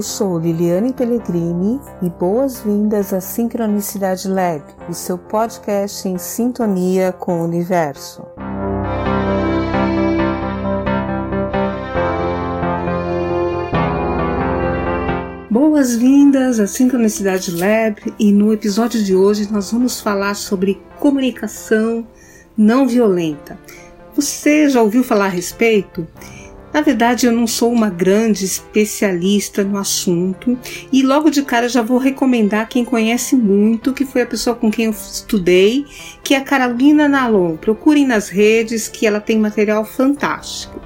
Eu sou Liliane Pellegrini e boas-vindas à Sincronicidade Lab, o seu podcast em sintonia com o universo. Boas-vindas à Sincronicidade Lab e no episódio de hoje nós vamos falar sobre comunicação não violenta. Você já ouviu falar a respeito? Na verdade, eu não sou uma grande especialista no assunto e logo de cara já vou recomendar quem conhece muito, que foi a pessoa com quem eu estudei, que é a Carolina Nalon. Procurem nas redes que ela tem material fantástico.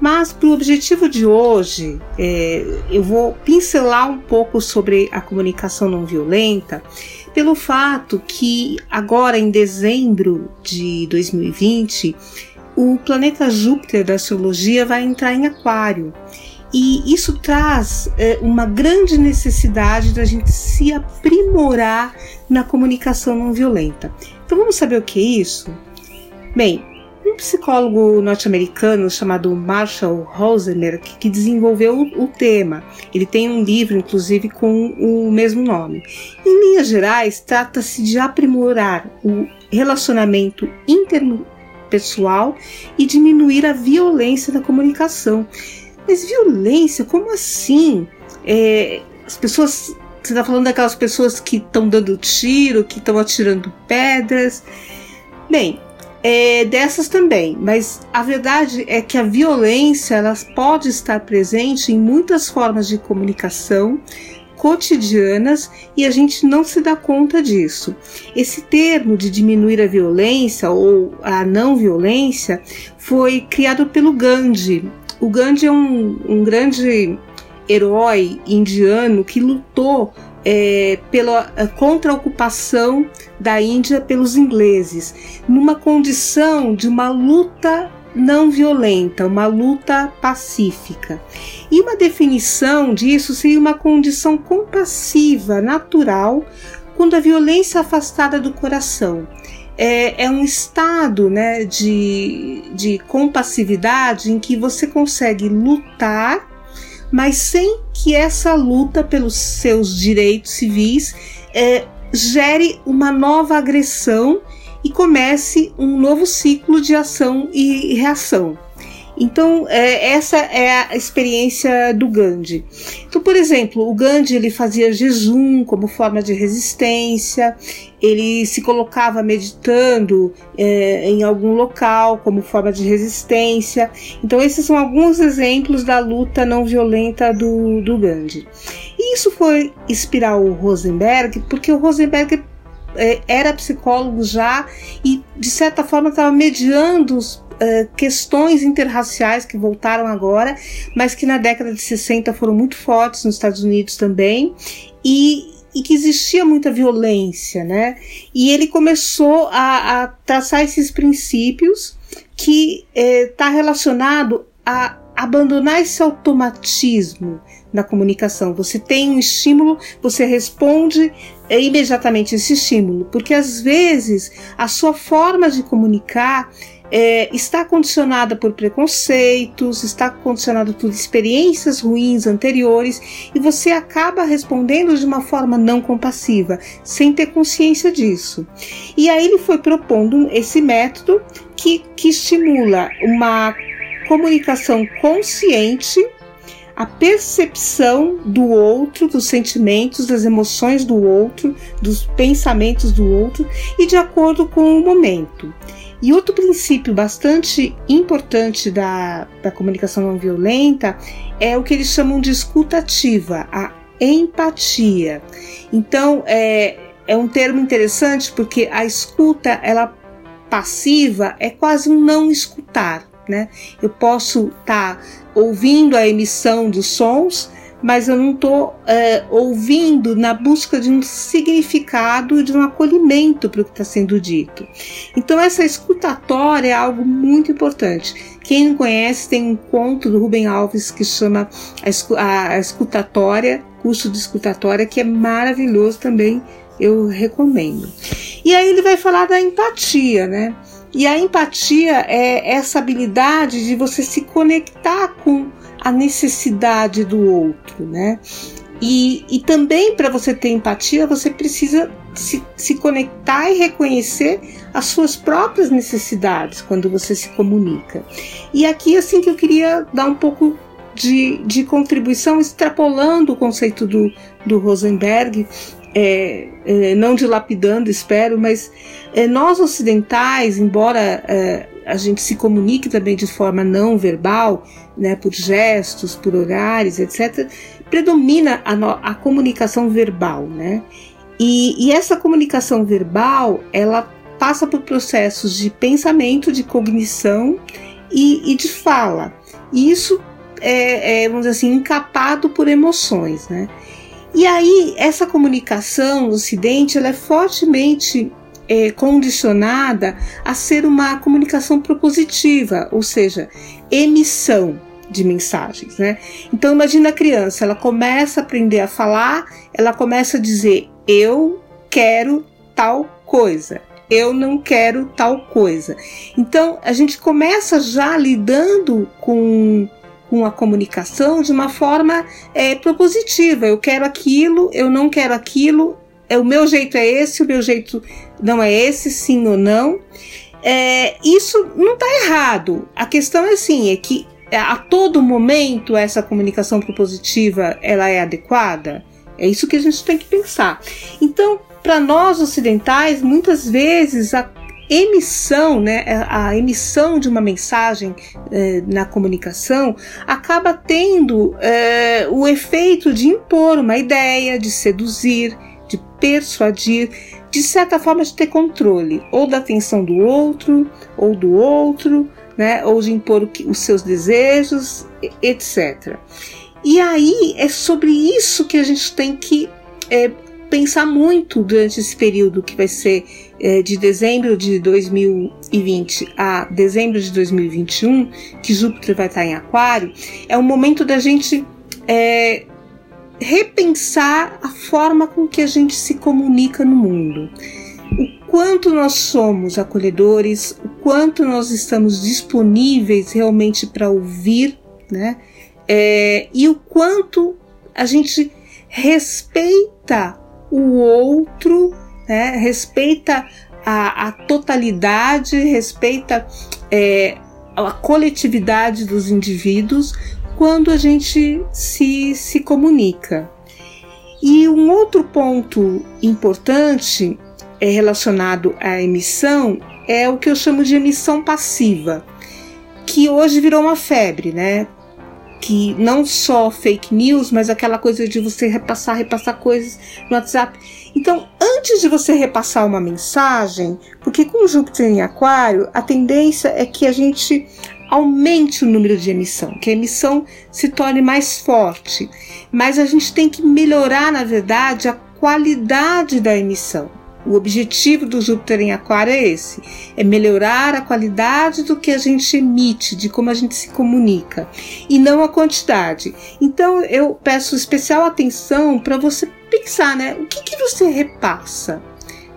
Mas para o objetivo de hoje, é, eu vou pincelar um pouco sobre a comunicação não violenta, pelo fato que agora em dezembro de 2020 o planeta Júpiter da astrologia vai entrar em Aquário. E isso traz é, uma grande necessidade da gente se aprimorar na comunicação não violenta. Então vamos saber o que é isso? Bem, um psicólogo norte-americano chamado Marshall Rosenberg que desenvolveu o tema. Ele tem um livro, inclusive, com o mesmo nome. Em linhas gerais, trata-se de aprimorar o relacionamento interno pessoal e diminuir a violência da comunicação. Mas violência, como assim? É, as pessoas. Você está falando daquelas pessoas que estão dando tiro, que estão atirando pedras. Bem, é, dessas também, mas a verdade é que a violência ela pode estar presente em muitas formas de comunicação, cotidianas e a gente não se dá conta disso. Esse termo de diminuir a violência ou a não violência foi criado pelo Gandhi. O Gandhi é um, um grande herói indiano que lutou é, pela, contra a ocupação da Índia pelos ingleses, numa condição de uma luta não violenta, uma luta pacífica. E uma definição disso seria uma condição compassiva, natural, quando a violência é afastada do coração. É, é, um estado né, de, de compassividade em que você consegue lutar, mas sem que essa luta pelos seus direitos civis é, gere uma nova agressão e comece um novo ciclo de ação e reação. Então, é, essa é a experiência do Gandhi. Então, por exemplo, o Gandhi ele fazia jejum como forma de resistência, ele se colocava meditando é, em algum local como forma de resistência. Então, esses são alguns exemplos da luta não violenta do, do Gandhi. E isso foi inspirar o Rosenberg, porque o Rosenberg era psicólogo já e, de certa forma, estava mediando Uh, questões interraciais que voltaram agora, mas que na década de 60 foram muito fortes nos Estados Unidos também, e, e que existia muita violência, né? E ele começou a, a traçar esses princípios que está eh, relacionado a abandonar esse automatismo na comunicação. Você tem um estímulo, você responde é, imediatamente esse estímulo, porque às vezes a sua forma de comunicar é, está condicionada por preconceitos, está condicionada por experiências ruins anteriores e você acaba respondendo de uma forma não compassiva, sem ter consciência disso. E aí ele foi propondo esse método que, que estimula uma comunicação consciente, a percepção do outro, dos sentimentos, das emoções do outro, dos pensamentos do outro e de acordo com o momento. E outro princípio bastante importante da, da comunicação não violenta é o que eles chamam de escutativa, a empatia. Então, é, é um termo interessante porque a escuta, ela passiva, é quase um não escutar né? Eu posso estar tá ouvindo a emissão dos sons, mas eu não estou é, ouvindo na busca de um significado, de um acolhimento para o que está sendo dito. Então, essa escutatória é algo muito importante. Quem não conhece, tem um conto do Rubem Alves que chama A, Escutatória, curso de escutatória, que é maravilhoso também, eu recomendo. E aí ele vai falar da empatia, né? E a empatia é essa habilidade de você se conectar com a necessidade do outro, né? E, e também para você ter empatia, você precisa se, se conectar e reconhecer as suas próprias necessidades quando você se comunica. E aqui, assim, que eu queria dar um pouco de, de contribuição, extrapolando o conceito do, do Rosenberg, é, é, não dilapidando, espero, mas é, nós ocidentais, embora é, a gente se comunique também de forma não verbal, né, por gestos, por horários, etc., predomina a, a comunicação verbal, né? E, e, essa comunicação verbal, ela passa por processos de pensamento, de cognição e, e de fala. E isso é, é, vamos dizer assim, encapado por emoções, né? E aí, essa comunicação no Ocidente, ela é fortemente é, condicionada a ser uma comunicação propositiva, ou seja, emissão de mensagens, né? Então imagina a criança, ela começa a aprender a falar, ela começa a dizer eu quero tal coisa, eu não quero tal coisa. Então a gente começa já lidando com com a comunicação de uma forma é, propositiva. Eu quero aquilo, eu não quero aquilo, é, o meu jeito é esse, o meu jeito não é esse, sim ou não. É, isso não está errado. A questão é assim, é que é, a todo momento essa comunicação propositiva ela é adequada? É isso que a gente tem que pensar. Então, para nós ocidentais, muitas vezes a emissão, né, a emissão de uma mensagem eh, na comunicação acaba tendo eh, o efeito de impor uma ideia, de seduzir, de persuadir, de certa forma de ter controle ou da atenção do outro ou do outro, né, ou de impor os seus desejos, etc. E aí é sobre isso que a gente tem que é, pensar muito durante esse período que vai ser é, de dezembro de 2020 a dezembro de 2021, que Júpiter vai estar em Aquário, é o momento da gente é, repensar a forma com que a gente se comunica no mundo o quanto nós somos acolhedores, o quanto nós estamos disponíveis realmente para ouvir, né? É, e o quanto a gente respeita o outro, né? respeita a, a totalidade, respeita é, a coletividade dos indivíduos quando a gente se, se comunica. E um outro ponto importante é relacionado à emissão é o que eu chamo de emissão passiva, que hoje virou uma febre, né? Que não só fake news, mas aquela coisa de você repassar, repassar coisas no WhatsApp. Então, antes de você repassar uma mensagem, porque com Júpiter em Aquário, a tendência é que a gente aumente o número de emissão, que a emissão se torne mais forte. Mas a gente tem que melhorar, na verdade, a qualidade da emissão. O objetivo do Júpiter em Aquário é esse: é melhorar a qualidade do que a gente emite, de como a gente se comunica, e não a quantidade. Então eu peço especial atenção para você pensar, né? O que, que você repassa,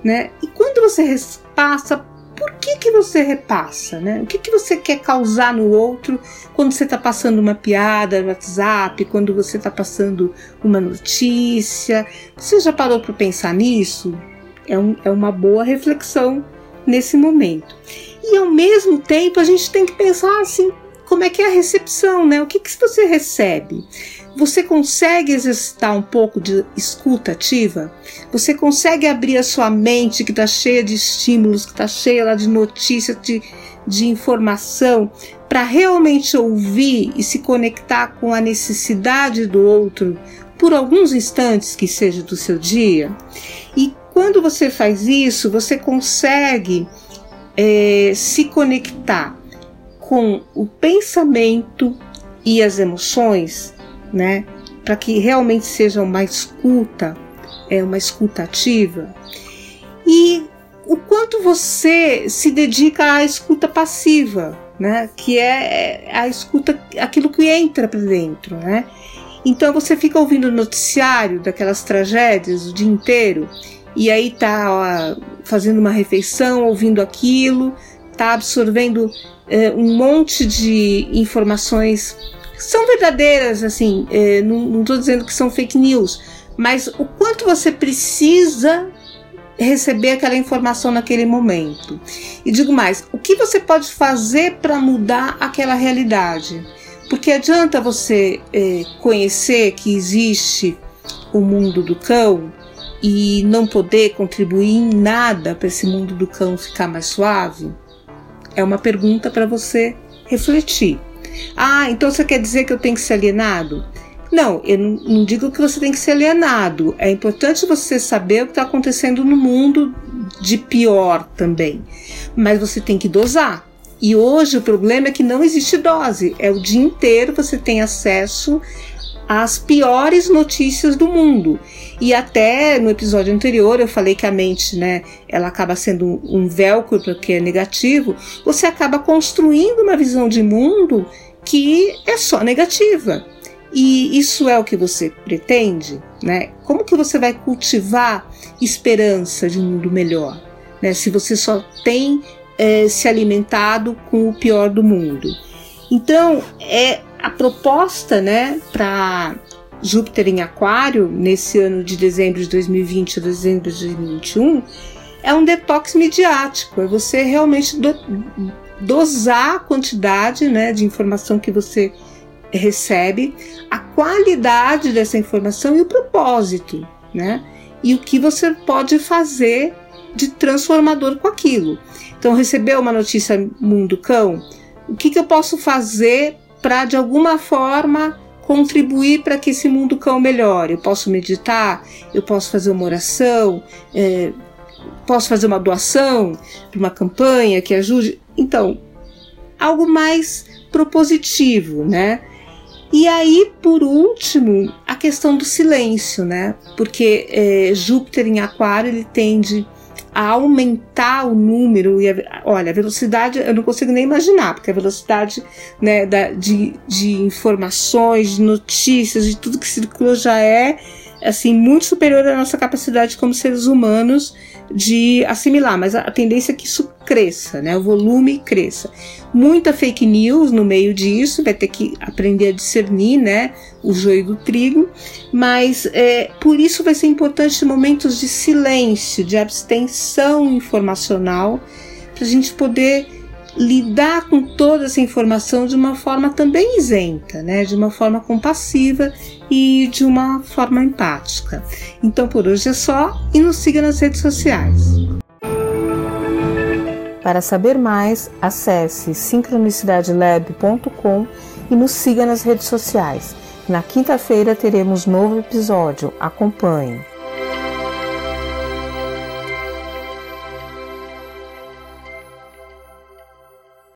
né? E quando você repassa, por que, que você repassa, né? O que, que você quer causar no outro quando você está passando uma piada no WhatsApp, quando você está passando uma notícia? Você já parou para pensar nisso? É, um, é uma boa reflexão nesse momento. E ao mesmo tempo a gente tem que pensar assim, como é que é a recepção, né? O que, que você recebe? Você consegue exercitar um pouco de escuta ativa? Você consegue abrir a sua mente que está cheia de estímulos, que está cheia lá de notícias, de, de informação, para realmente ouvir e se conectar com a necessidade do outro por alguns instantes que seja do seu dia? Quando você faz isso, você consegue é, se conectar com o pensamento e as emoções, né? Para que realmente seja uma escuta, é uma escuta ativa. E o quanto você se dedica à escuta passiva, né? Que é, é a escuta, aquilo que entra para dentro, né? Então você fica ouvindo o noticiário daquelas tragédias o dia inteiro e aí tá ó, fazendo uma refeição, ouvindo aquilo, tá absorvendo é, um monte de informações são verdadeiras, assim, é, não estou dizendo que são fake news, mas o quanto você precisa receber aquela informação naquele momento. E digo mais, o que você pode fazer para mudar aquela realidade? Porque adianta você é, conhecer que existe o mundo do cão e não poder contribuir em nada para esse mundo do cão ficar mais suave? É uma pergunta para você refletir. Ah, então você quer dizer que eu tenho que ser alienado? Não, eu não, digo que você tem que ser alienado. É importante você saber o que está acontecendo no mundo de pior também. Mas você tem que dosar. E hoje o problema é que não existe dose. É o dia inteiro você tem acesso às piores notícias do mundo. E até no episódio anterior eu falei que a mente, né, ela acaba sendo um velcro porque é negativo. Você acaba construindo uma visão de mundo que é só negativa. E isso é o que você pretende, né? Como que você vai cultivar esperança de um mundo melhor, né? Se você só tem é, se alimentado com o pior do mundo. Então, é a proposta, né, para Júpiter em Aquário nesse ano de dezembro de 2020 a dezembro de 2021 é um detox midiático, é você realmente do, dosar a quantidade, né, de informação que você recebe, a qualidade dessa informação e o propósito, né? E o que você pode fazer de transformador com aquilo. Então, recebeu uma notícia mundo cão, o que, que eu posso fazer para de alguma forma contribuir para que esse mundo cão melhore? Eu posso meditar, eu posso fazer uma oração, é, posso fazer uma doação para uma campanha que ajude. Então, algo mais propositivo, né? E aí, por último, a questão do silêncio, né? Porque é, Júpiter em Aquário ele tende a aumentar o número e a, olha, a velocidade eu não consigo nem imaginar, porque a velocidade né, da, de, de informações, de notícias, de tudo que circula já é assim muito superior à nossa capacidade como seres humanos de assimilar, mas a tendência é que isso cresça, né? O volume cresça. Muita fake news no meio disso, vai ter que aprender a discernir, né? O joio do trigo, mas é, por isso vai ser importante momentos de silêncio, de abstenção informacional, para a gente poder lidar com toda essa informação de uma forma também isenta, né? De uma forma compassiva e de uma forma empática. Então por hoje é só e nos siga nas redes sociais. Para saber mais, acesse sincronicidadelab.com e nos siga nas redes sociais. Na quinta-feira teremos novo episódio. Acompanhe.